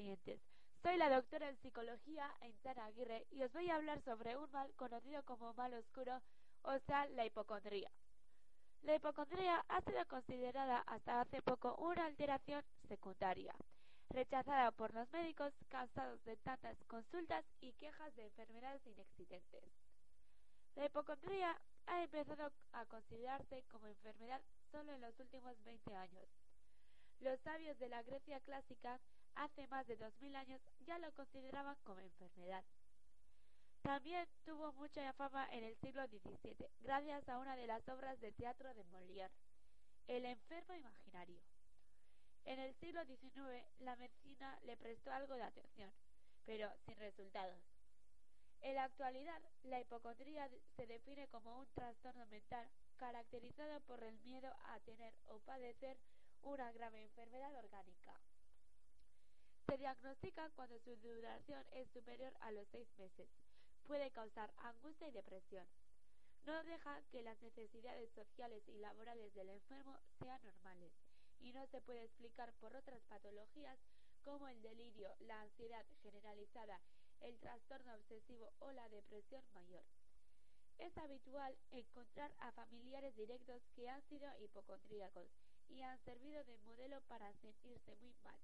oyentes. Soy la doctora en psicología Aintana Aguirre y os voy a hablar sobre un mal conocido como mal oscuro, o sea, la hipocondría. La hipocondría ha sido considerada hasta hace poco una alteración secundaria, rechazada por los médicos cansados de tantas consultas y quejas de enfermedades inexistentes. La hipocondría ha empezado a considerarse como enfermedad solo en los últimos 20 años. Los sabios de la Grecia clásica hace más de 2000 años ya lo consideraban como enfermedad. También tuvo mucha fama en el siglo XVII, gracias a una de las obras de teatro de Molière, El enfermo imaginario. En el siglo XIX la medicina le prestó algo de atención, pero sin resultados. En la actualidad, la hipocondría se define como un trastorno mental caracterizado por el miedo a tener o padecer una grave enfermedad orgánica. Se diagnostica cuando su duración es superior a los seis meses. Puede causar angustia y depresión. No deja que las necesidades sociales y laborales del enfermo sean normales y no se puede explicar por otras patologías como el delirio, la ansiedad generalizada, el trastorno obsesivo o la depresión mayor. Es habitual encontrar a familiares directos que han sido hipocondríacos y han servido de modelo para sentirse muy mal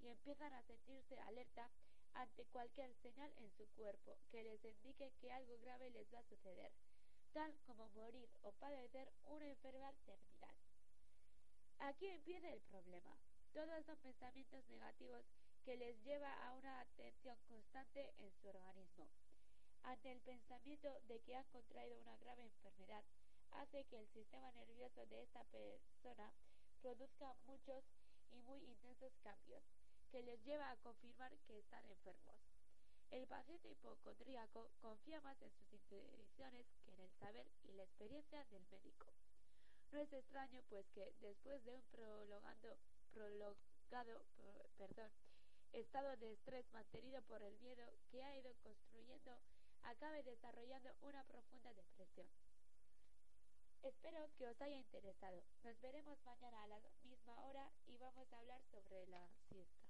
y empiezan a sentirse alerta ante cualquier señal en su cuerpo que les indique que algo grave les va a suceder, tal como morir o padecer una enfermedad terminal. Aquí empieza el problema. Todos son pensamientos negativos que les lleva a una atención constante en su organismo. Ante el pensamiento de que han contraído una grave enfermedad, hace que el sistema nervioso de esta persona produzca muchos y muy intensos cambios, que les lleva a confirmar que están enfermos. El paciente hipocondríaco confía más en sus intuiciones que en el saber y la experiencia del médico. No es extraño, pues que después de un prolongado, estado de estrés mantenido por el miedo que ha ido construyendo, acabe desarrollando una profunda depresión. Espero que os haya interesado. Nos veremos mañana a la misma hora y vamos a hablar sobre la siesta.